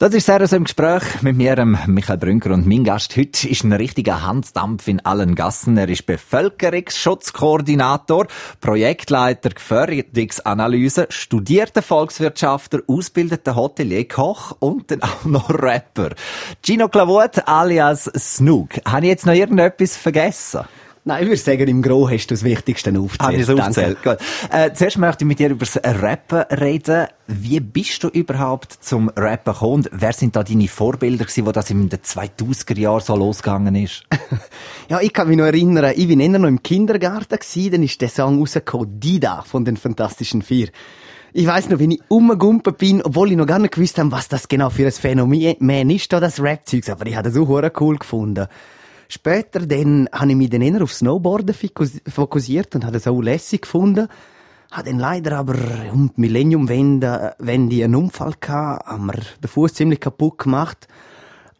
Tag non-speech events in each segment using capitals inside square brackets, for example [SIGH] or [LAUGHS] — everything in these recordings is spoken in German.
Das ist so im Gespräch mit mir, Michael Brünker. Und mein Gast heute ist ein richtiger Hansdampf in allen Gassen. Er ist Bevölkerungsschutzkoordinator, Projektleiter Gefährdungsanalyse, studierter Volkswirtschaftler, ausgebildeter Hotelier, Koch und dann auch noch Rapper. Gino Clavot alias Snook. Habe ich jetzt noch irgendetwas vergessen? Nein, ich würde sagen, im Gro hast du das Wichtigste aufgezählt. Habe ich aufgezählt. Gut. Äh, zuerst möchte ich mit dir über das Rappen reden. Wie bist du überhaupt zum Rappen gekommen? Wer sind da deine Vorbilder gewesen, wo das in den 2000er Jahren so losgegangen ist? [LAUGHS] ja, ich kann mich noch erinnern, ich bin eher noch im Kindergarten gewesen, dann ist der Song rausgekommen, Dida von den Fantastischen Vier. Ich weiß noch, wenn ich umgegumpelt bin, obwohl ich noch gar nicht gewusst habe, was das genau für ein Phänomen ist, da das Rap-Zeugs, aber ich habe das auch cool gefunden. Später dann habe ich mich dann eher auf Snowboarden fokussiert und habe es auch lässig gefunden. Habe dann leider aber um die Millenniumwende Wende einen Unfall gehabt, haben mir den Fuß ziemlich kaputt gemacht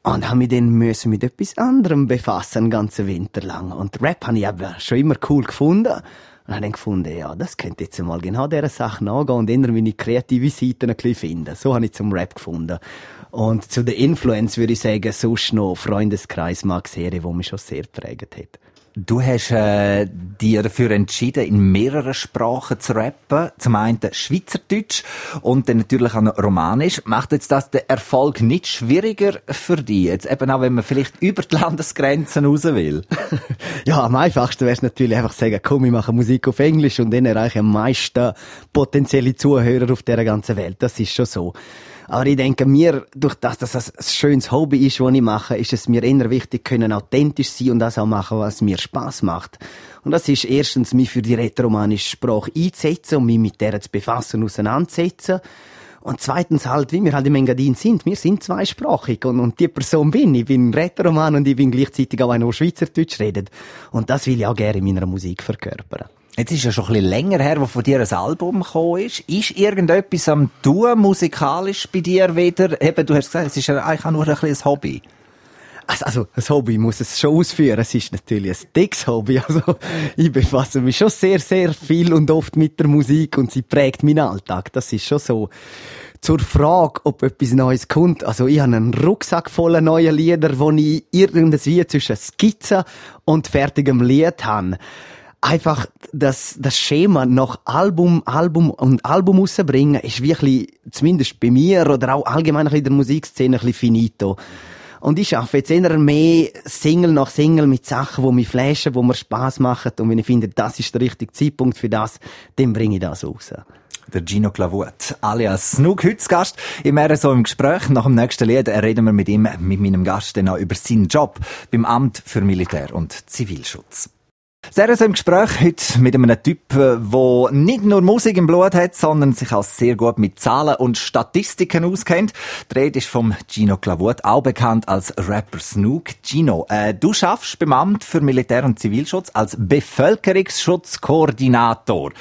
und habe mich dann müssen mit etwas anderem befassen, den ganzen Winter lang. Und Rap habe ich aber schon immer cool gefunden. Und habe dann gefunden, ja, das könnte jetzt mal genau dieser Sache nachgehen und immer meine kreative Seite ein bisschen finden. So habe ich zum Rap gefunden. Und zu der Influence würde ich sagen, sonst noch Freundeskreis Max Here, wo mich schon sehr prägt hat. Du hast äh, dir dafür entschieden, in mehreren Sprachen zu rappen. Zum einen Schweizerdeutsch und dann natürlich auch noch Romanisch. Macht jetzt das den Erfolg nicht schwieriger für dich? Jetzt eben auch, wenn man vielleicht über die Landesgrenzen raus will. [LAUGHS] ja, am einfachsten wäre es natürlich einfach sagen, komm, ich mache Musik auf Englisch und dann erreiche ich am meisten potenzielle Zuhörer auf der ganzen Welt. Das ist schon so. Aber ich denke, mir, durch das, dass das ein schönes Hobby ist, was ich mache, ist es mir eher wichtig, können authentisch sein und das auch machen, was mir Spaß macht. Und das ist erstens, mich für die rätoromanische Sprache einzusetzen und mich mit der zu befassen, auseinanderzusetzen. Und zweitens halt, wie wir halt im Engadin sind, wir sind zweisprachig und, und die Person bin ich. bin Rätoroman und ich bin gleichzeitig auch einer, der Schweizerdeutsch redet. Und das will ich auch gerne in meiner Musik verkörpern. Jetzt ist ja schon ein bisschen länger her, wo von dir ein Album gekommen ist. Ist irgendetwas am tun, musikalisch bei dir wieder? Eben, du hast gesagt, es ist ja eigentlich auch nur ein bisschen ein Hobby. Also, also, ein Hobby muss es schon ausführen. Es ist natürlich ein dickes Hobby. Also, ich befasse mich schon sehr, sehr viel und oft mit der Musik und sie prägt meinen Alltag. Das ist schon so. Zur Frage, ob etwas Neues kommt. Also, ich habe einen Rucksack voller neuer Lieder, wo ich irgendwie zwischen Skizze und fertigem Lied habe einfach das, das Schema nach Album, Album und Album rausbringen, ist wirklich, zumindest bei mir oder auch allgemein in der Musikszene ein bisschen finito. Und ich arbeite jetzt eher mehr Single nach Single mit Sachen, die mich flashen, die mir Spass machen. Und wenn ich finde, das ist der richtige Zeitpunkt für das, dann bringe ich das raus. Der Gino Clavut, alias Snook, heute Gast. Immer so im Gespräch. Nach dem nächsten Lied reden wir mit ihm, mit meinem Gast, dann auch über seinen Job beim Amt für Militär und Zivilschutz. Sehr im Gespräch heute mit einem Typ, der äh, nicht nur Musik im Blut hat, sondern sich auch sehr gut mit Zahlen und Statistiken auskennt. Die Rede ist vom Gino Clavut, auch bekannt als Rapper Snook. Gino, äh, du schaffst beim Amt für Militär- und Zivilschutz als Bevölkerungsschutzkoordinator.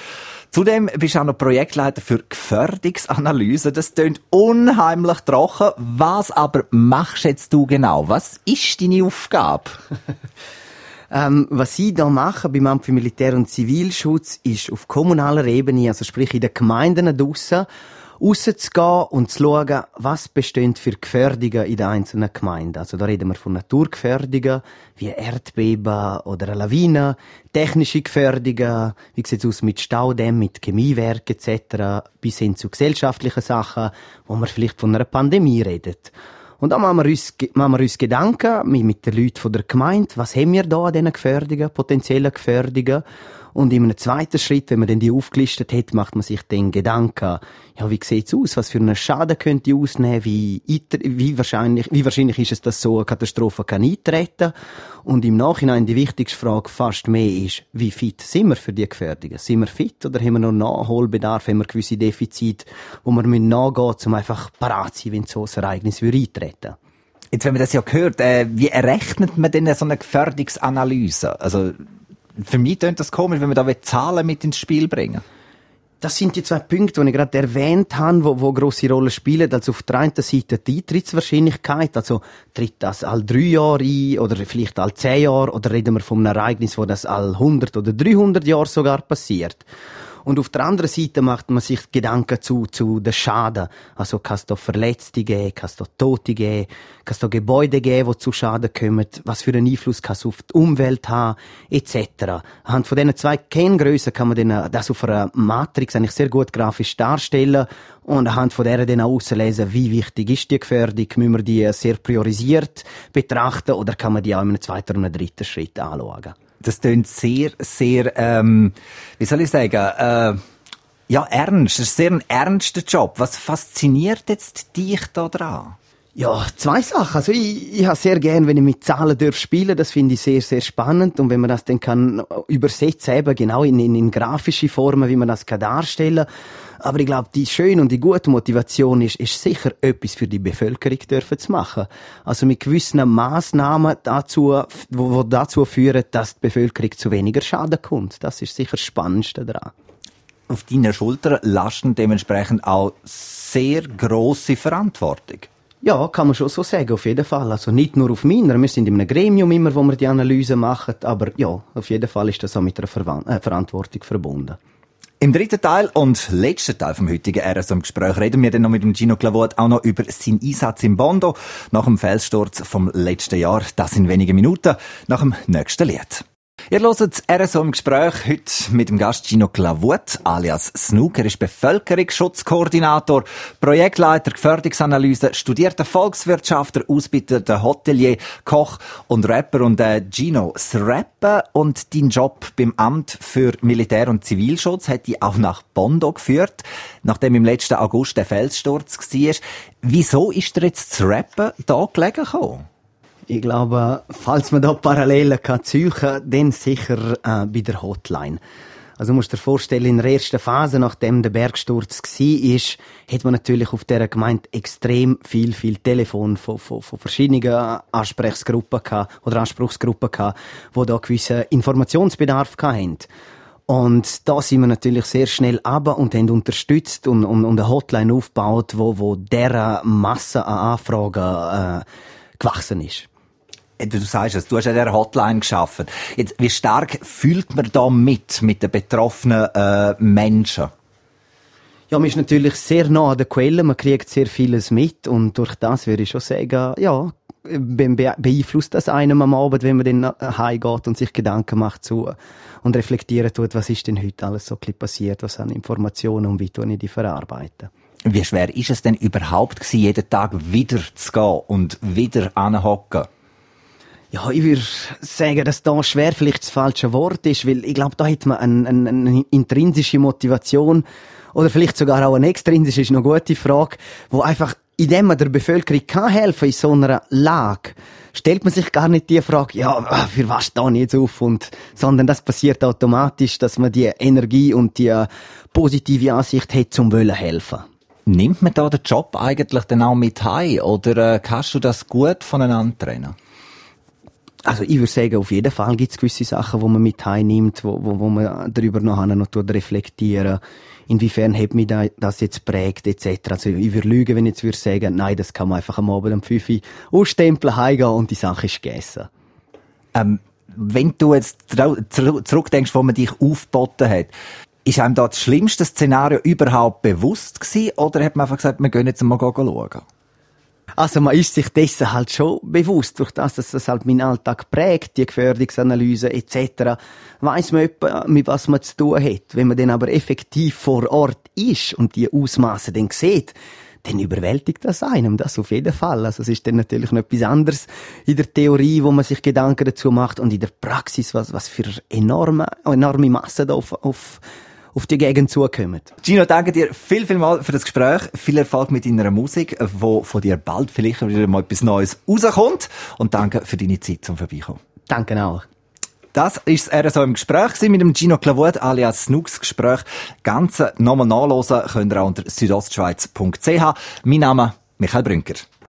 Zudem bist du auch noch Projektleiter für Gefährdungsanalyse. Das klingt unheimlich trocken. Was aber machst jetzt du genau? Was ist deine Aufgabe? [LAUGHS] Ähm, was sie da machen beim Amt für Militär- und Zivilschutz ist auf kommunaler Ebene, also sprich in den Gemeinden draussen, rauszugehen und zu schauen, was besteht für Gefährdungen in den einzelnen Gemeinden. Also da reden wir von Naturgefährdungen, wie Erdbeben oder eine Lawine, technische Gefährdungen, wie sieht es aus mit Staudämmen, mit Chemiewerken etc., bis hin zu gesellschaftlichen Sachen, wo man vielleicht von einer Pandemie redet. Und dann machen wir uns, machen wir uns Gedanken mit den Leuten der Gemeinde, was haben wir da an diesen Gefährdungen, potenziellen Gefährdungen. Und in einem zweiten Schritt, wenn man dann die aufgelistet hat, macht man sich dann Gedanken, ja, wie sieht's aus? Was für einen Schaden könnte ich ausnehmen? Wie, wie wahrscheinlich, wie wahrscheinlich ist es, dass so eine Katastrophe kann eintreten? Und im Nachhinein die wichtigste Frage fast mehr ist, wie fit sind wir für die Gefährdungen? Sind wir fit oder haben wir noch Nachholbedarf? Haben wir gewisse Defizite, wo wir nachgehen müssen, um einfach parat zu sein, wenn so ein Ereignis eintreten Jetzt, wenn man das ja hört, äh, wie errechnet man denn so eine Gefährdungsanalyse? Also, für mich klingt das komisch, wenn wir da Zahlen mit ins Spiel bringen das sind die zwei Punkte, die ich gerade erwähnt habe, wo, wo grosse Rolle spielen. Also auf der einen Seite die Eintrittswahrscheinlichkeit, also tritt das all drei Jahre ein oder vielleicht all zehn Jahre oder reden wir von einem Ereignis, wo das all 100 oder 300 Jahre sogar passiert. Und auf der anderen Seite macht man sich Gedanken zu, zu den Schaden. Also kann es da Verletzte geben, kann es da Tote geben, kann es da Gebäude geben, die zu Schaden kommen, was für einen Einfluss kann es auf die Umwelt haben, etc. Anhand von diesen zwei Kenngrößen kann man dann das auf einer Matrix eigentlich sehr gut grafisch darstellen und anhand von der dann auslesen, wie wichtig ist die Gefährdung, müssen wir die sehr priorisiert betrachten oder kann man die auch in einem zweiten einem dritten Schritt anschauen. Das klingt sehr, sehr, ähm, wie soll ich sagen, äh, ja, ernst. Das ist sehr ein ernster Job. Was fasziniert jetzt dich da dran? Ja, zwei Sachen. Also ich, ich habe sehr gern, wenn ich mit Zahlen darf spielen. Das finde ich sehr, sehr spannend. Und wenn man das dann kann übersetzen, eben genau in, in, in grafische Formen, wie man das kann darstellen aber ich glaube, die schöne und die gute Motivation ist, ist sicher etwas für die Bevölkerung dürfen zu machen. Also mit gewissen Maßnahmen dazu, wo, wo dazu führen, dass die Bevölkerung zu weniger Schaden kommt. Das ist sicher das Spannendste daran. Auf deiner Schulter lasten dementsprechend auch sehr große Verantwortung. Ja, kann man schon so sagen, auf jeden Fall. Also nicht nur auf meiner, wir sind in einem Gremium immer, wo wir die Analyse machen, aber ja, auf jeden Fall ist das auch mit einer Ver äh, Verantwortung verbunden. Im dritten Teil und letzten Teil vom heutigen RSO im Gespräch reden wir dann noch mit dem Gino Clavot auch noch über seinen Einsatz im Bondo nach dem Felssturz vom letzten Jahr. Das in wenigen Minuten nach dem nächsten Lied. Ihr hört das RSO im Gespräch heute mit dem Gast Gino Clavut, alias Snook. Er ist Bevölkerungsschutzkoordinator, Projektleiter Gefährdungsanalyse, studierter Volkswirtschaftler, ausgebildeter Hotelier, Koch und Rapper. Und äh, Gino, das Rappen und dein Job beim Amt für Militär- und Zivilschutz hat dich auch nach Bondo geführt, nachdem im letzten August der Felssturz war. Wieso ist dir jetzt das Rappen da gelegen gekommen? Ich glaube, falls man da Parallelen kann ziehen, dann sicher äh, bei der Hotline. Also musst dir vorstellen, in der ersten Phase, nachdem der Bergsturz war, hat man natürlich auf dieser Gemeinde extrem viel, viel Telefon von, von, von verschiedenen Ansprechgruppen gehabt, oder Anspruchsgruppen gehabt, die da gewissen Informationsbedarf hatten. Und da sind wir natürlich sehr schnell aber und haben unterstützt und, und, und eine Hotline aufgebaut, wo, wo dieser Masse an Anfragen äh, gewachsen ist. Äh, du sagst es, du hast ja der Hotline geschaffen. Jetzt, wie stark fühlt man da mit, mit den betroffenen äh, Menschen? Ja, man ist natürlich sehr nah an der Quelle, man kriegt sehr vieles mit und durch das würde ich schon sagen, ja, beeinflusst das einem am Abend, wenn man dann heimgeht und sich Gedanken macht zu und reflektieren tut, was ist denn heute alles so passiert, was an Informationen und wie tue ich die verarbeiten. Wie schwer ist es denn überhaupt gewesen, jeden Tag wieder zu gehen und wieder anhocken? Ja, ich würde sagen, dass da schwer vielleicht das falsche Wort ist, weil ich glaube, da hat man eine, eine, eine intrinsische Motivation oder vielleicht sogar auch eine extrinsische, ist eine gute Frage, wo einfach, indem man der Bevölkerung kann helfen in so einer Lage, stellt man sich gar nicht die Frage, ja, für was stehe ich jetzt auf und, sondern das passiert automatisch, dass man die Energie und die positive Ansicht hat, zum Wollen helfen. Nimmt man da den Job eigentlich dann auch mit heim oder äh, kannst du das gut voneinander trennen? Also ich würde sagen, auf jeden Fall gibt es gewisse Sachen, wo man mit heimnimmt, wo, wo, wo man darüber noch noch reflektieren inwiefern hat mich das jetzt prägt, etc. Also ich würde lügen, wenn ich jetzt würde sagen, nein, das kann man einfach am Abend um 5 Uhr ausstempeln, heimgehen und die Sache ist gegessen. Ähm, wenn du jetzt zurückdenkst, wo man dich aufgeboten hat, ist einem da das schlimmste Szenario überhaupt bewusst gewesen, oder hat man einfach gesagt, wir gehen jetzt mal schauen? Also man ist sich dessen halt schon bewusst, durch das, dass das halt meinen Alltag prägt, die Gefährdungsanalyse etc., weiß man etwa, mit was man zu tun hat. Wenn man dann aber effektiv vor Ort ist und die Ausmaße dann sieht, dann überwältigt das einem, das auf jeden Fall. Also es ist dann natürlich noch etwas anderes in der Theorie, wo man sich Gedanken dazu macht und in der Praxis, was, was für enorme, enorme Massen da auf, auf auf die Gegend zukommen. Gino, danke dir viel, viel mal für das Gespräch. Viel Erfolg mit deiner Musik, wo von dir bald vielleicht wieder mal etwas Neues rauskommt. Und danke für deine Zeit zum Vorbeikommen. Danke auch. Das ist das RSO im Gespräch mit dem Gino Clavut alias Snooks Gespräch. Ganze nochmal nachlesen könnt ihr auch unter südostschweiz.ch. Mein Name Michael Brünker.